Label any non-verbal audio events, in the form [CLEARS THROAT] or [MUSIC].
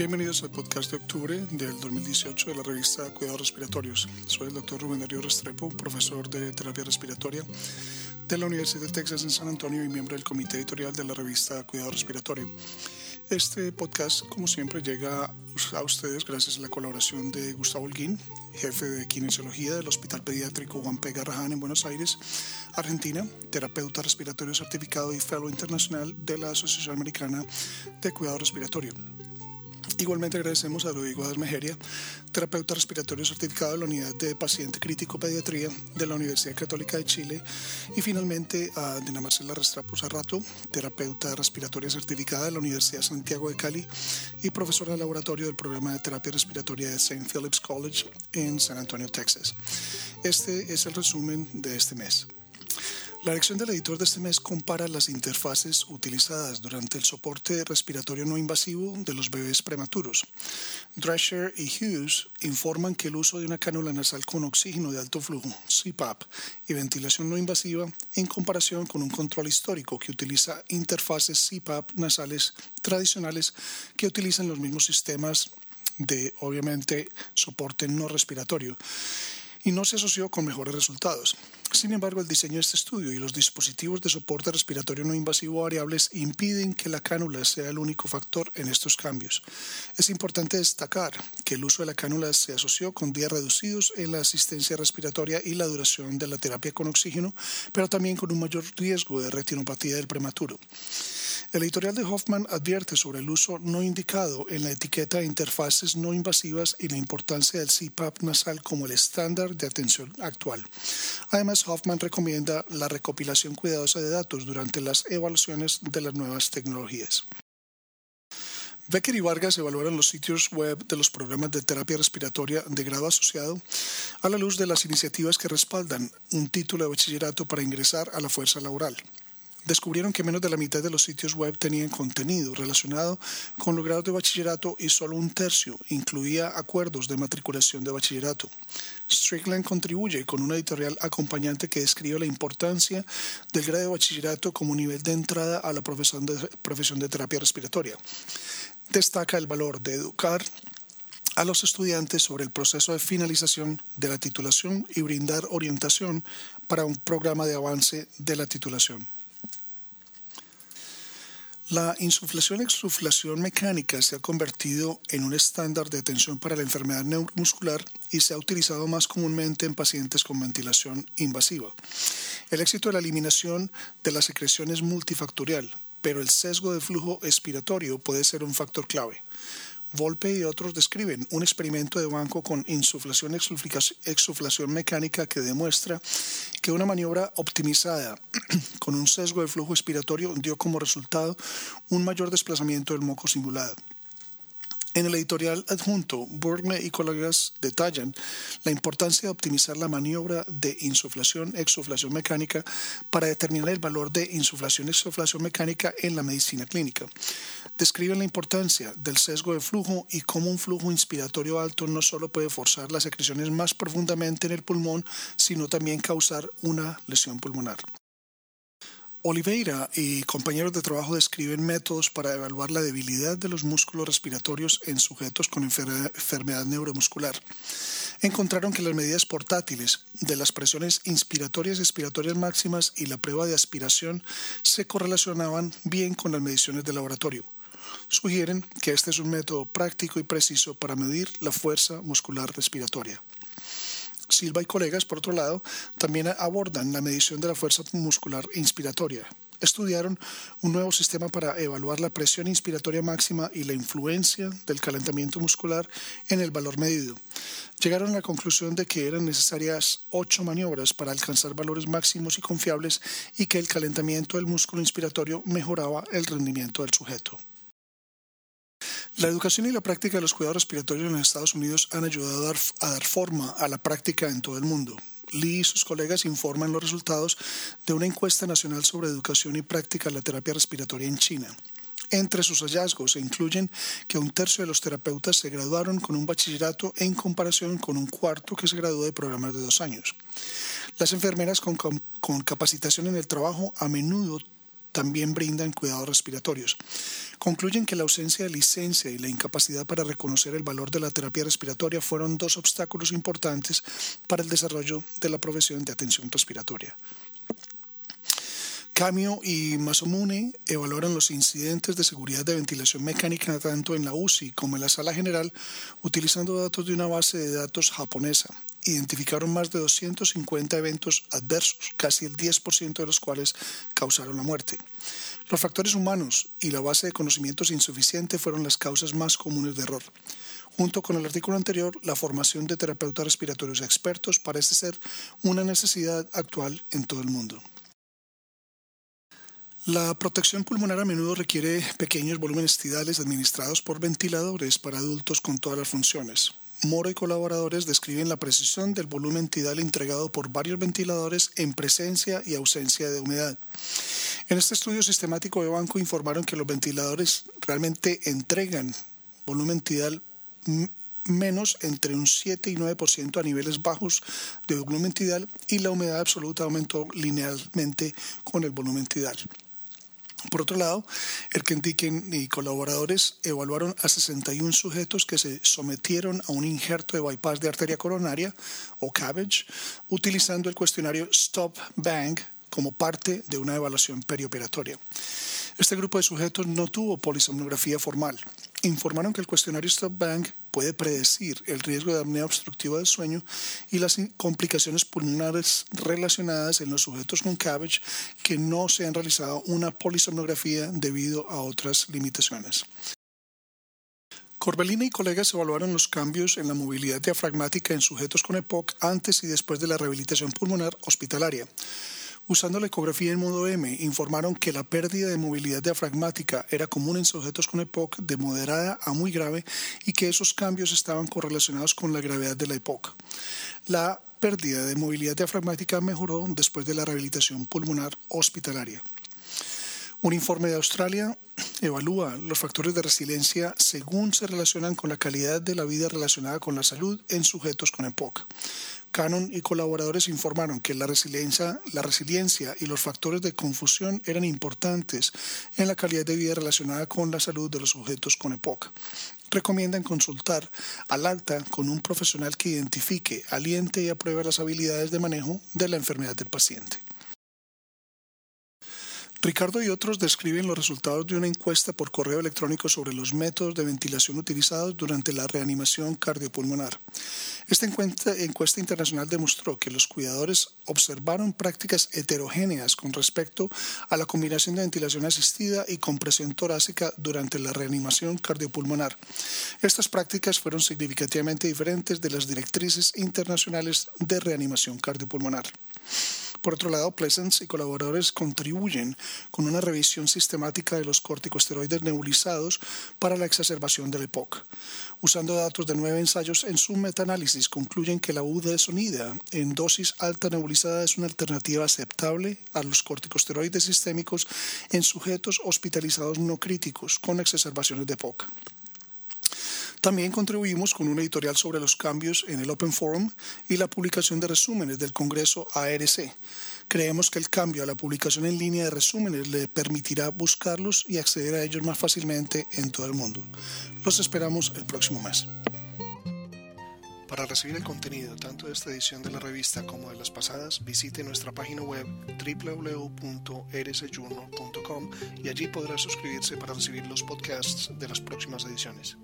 Bienvenidos al podcast de octubre del 2018 de la revista Cuidados Respiratorios. Soy el doctor Rubén Darío Restrepo, profesor de terapia respiratoria de la Universidad de Texas en San Antonio y miembro del comité editorial de la revista Cuidado Respiratorio. Este podcast, como siempre, llega a ustedes gracias a la colaboración de Gustavo Holguín, jefe de kinesiología del Hospital Pediátrico Juan P. Garrahan en Buenos Aires, Argentina, terapeuta respiratorio certificado y fellow internacional de la Asociación Americana de Cuidado Respiratorio. Igualmente agradecemos a Rodrigo Adasmejeria, terapeuta respiratorio certificado de la Unidad de Paciente Crítico Pediatría de la Universidad Católica de Chile. Y finalmente a Dina Marcela Restrapo Zarrato, terapeuta respiratoria certificada de la Universidad Santiago de Cali y profesora de laboratorio del programa de terapia respiratoria de St. Philip's College en San Antonio, Texas. Este es el resumen de este mes. La lección del editor de este mes compara las interfaces utilizadas durante el soporte respiratorio no invasivo de los bebés prematuros. Drescher y Hughes informan que el uso de una cánula nasal con oxígeno de alto flujo, CPAP, y ventilación no invasiva en comparación con un control histórico que utiliza interfaces CPAP nasales tradicionales que utilizan los mismos sistemas de, obviamente, soporte no respiratorio y no se asoció con mejores resultados. Sin embargo, el diseño de este estudio y los dispositivos de soporte respiratorio no invasivo variables impiden que la cánula sea el único factor en estos cambios. Es importante destacar que el uso de la cánula se asoció con días reducidos en la asistencia respiratoria y la duración de la terapia con oxígeno, pero también con un mayor riesgo de retinopatía del prematuro. El editorial de Hoffman advierte sobre el uso no indicado en la etiqueta de interfaces no invasivas y la importancia del CPAP nasal como el estándar de atención actual. Además, Hoffman recomienda la recopilación cuidadosa de datos durante las evaluaciones de las nuevas tecnologías. Becker y Vargas evaluaron los sitios web de los programas de terapia respiratoria de grado asociado a la luz de las iniciativas que respaldan un título de bachillerato para ingresar a la fuerza laboral descubrieron que menos de la mitad de los sitios web tenían contenido relacionado con los grados de bachillerato y solo un tercio incluía acuerdos de matriculación de bachillerato. Strickland contribuye con una editorial acompañante que describe la importancia del grado de bachillerato como nivel de entrada a la profesión de, profesión de terapia respiratoria. Destaca el valor de educar a los estudiantes sobre el proceso de finalización de la titulación y brindar orientación para un programa de avance de la titulación. La insuflación-exsuflación mecánica se ha convertido en un estándar de atención para la enfermedad neuromuscular y se ha utilizado más comúnmente en pacientes con ventilación invasiva. El éxito de la eliminación de la secreción es multifactorial, pero el sesgo de flujo expiratorio puede ser un factor clave. Volpe y otros describen un experimento de banco con insuflación exuflación mecánica que demuestra que una maniobra optimizada [CLEARS THROAT] con un sesgo de flujo expiratorio dio como resultado un mayor desplazamiento del moco simulado. En el editorial adjunto, Burgne y colegas detallan la importancia de optimizar la maniobra de insuflación-exuflación mecánica para determinar el valor de insuflación-exuflación mecánica en la medicina clínica. Describen la importancia del sesgo de flujo y cómo un flujo inspiratorio alto no solo puede forzar las secreciones más profundamente en el pulmón, sino también causar una lesión pulmonar. Oliveira y compañeros de trabajo describen métodos para evaluar la debilidad de los músculos respiratorios en sujetos con enfermedad neuromuscular. Encontraron que las medidas portátiles de las presiones inspiratorias y expiratorias máximas y la prueba de aspiración se correlacionaban bien con las mediciones de laboratorio. Sugieren que este es un método práctico y preciso para medir la fuerza muscular respiratoria. Silva y colegas, por otro lado, también abordan la medición de la fuerza muscular inspiratoria. Estudiaron un nuevo sistema para evaluar la presión inspiratoria máxima y la influencia del calentamiento muscular en el valor medido. Llegaron a la conclusión de que eran necesarias ocho maniobras para alcanzar valores máximos y confiables y que el calentamiento del músculo inspiratorio mejoraba el rendimiento del sujeto. La educación y la práctica de los cuidados respiratorios en Estados Unidos han ayudado a dar, forma a la práctica en todo el mundo. Lee y sus colegas informan los resultados de una encuesta nacional sobre educación y práctica de la terapia respiratoria en China. Entre sus hallazgos se incluyen que un tercio de los terapeutas se graduaron con un bachillerato en comparación con un cuarto que se graduó de programas de dos años. Las enfermeras con, con capacitación en el trabajo a menudo también brindan cuidados respiratorios. Concluyen que la ausencia de licencia y la incapacidad para reconocer el valor de la terapia respiratoria fueron dos obstáculos importantes para el desarrollo de la profesión de atención respiratoria. Camio y Masomune evaluaron los incidentes de seguridad de ventilación mecánica tanto en la UCI como en la sala general utilizando datos de una base de datos japonesa. Identificaron más de 250 eventos adversos, casi el 10% de los cuales causaron la muerte. Los factores humanos y la base de conocimientos insuficiente fueron las causas más comunes de error. Junto con el artículo anterior, la formación de terapeutas respiratorios expertos parece ser una necesidad actual en todo el mundo. La protección pulmonar a menudo requiere pequeños volúmenes tidales administrados por ventiladores para adultos con todas las funciones. Moro y colaboradores describen la precisión del volumen tidal entregado por varios ventiladores en presencia y ausencia de humedad. En este estudio sistemático de banco informaron que los ventiladores realmente entregan volumen tidal menos entre un 7 y 9% a niveles bajos de volumen tidal y la humedad absoluta aumentó linealmente con el volumen tidal. Por otro lado, Erkendiken y colaboradores evaluaron a 61 sujetos que se sometieron a un injerto de bypass de arteria coronaria o CABG utilizando el cuestionario Stop Bang como parte de una evaluación perioperatoria. Este grupo de sujetos no tuvo polisomnografía formal. Informaron que el cuestionario Stop Bang puede predecir el riesgo de apnea obstructiva del sueño y las complicaciones pulmonares relacionadas en los sujetos con CABG que no se han realizado una polisomnografía debido a otras limitaciones. Corbellina y colegas evaluaron los cambios en la movilidad diafragmática en sujetos con EPOC antes y después de la rehabilitación pulmonar hospitalaria. Usando la ecografía en modo M, informaron que la pérdida de movilidad diafragmática era común en sujetos con EPOC de moderada a muy grave y que esos cambios estaban correlacionados con la gravedad de la EPOC. La pérdida de movilidad diafragmática mejoró después de la rehabilitación pulmonar hospitalaria. Un informe de Australia evalúa los factores de resiliencia según se relacionan con la calidad de la vida relacionada con la salud en sujetos con EPOC. Canon y colaboradores informaron que la resiliencia, y los factores de confusión eran importantes en la calidad de vida relacionada con la salud de los sujetos con EPOC. Recomiendan consultar al alta con un profesional que identifique, aliente y apruebe las habilidades de manejo de la enfermedad del paciente. Ricardo y otros describen los resultados de una encuesta por correo electrónico sobre los métodos de ventilación utilizados durante la reanimación cardiopulmonar. Esta encuesta, internacional demostró que los cuidadores observaron prácticas heterogéneas con respecto a la combinación de ventilación asistida y compresión torácica durante la reanimación cardiopulmonar. Estas prácticas fueron significativamente diferentes de las directrices internacionales de reanimación cardiopulmonar. Por otro lado, Pleasance y colaboradores contribuyen con una revisión sistemática de los corticosteroides nebulizados para la exacerbación del EPOC. Usando datos de nueve ensayos en su metaanálisis, concluyen que la budesonida en dosis alta nebulizada es una alternativa aceptable a los corticosteroides sistémicos en sujetos hospitalizados no críticos con exacerbaciones de EPOC. También contribuimos con un editorial sobre los cambios en el Open Forum y la publicación de resúmenes del Congreso ARC. Creemos que el cambio a la publicación en línea de resúmenes le permitirá buscarlos y acceder a ellos más fácilmente en todo el mundo. Los esperamos el próximo mes. Para recibir el contenido tanto de esta edición de la revista como de las pasadas, visite nuestra página web www.rsjournal.com y allí podrá suscribirse para recibir los podcasts de las próximas ediciones.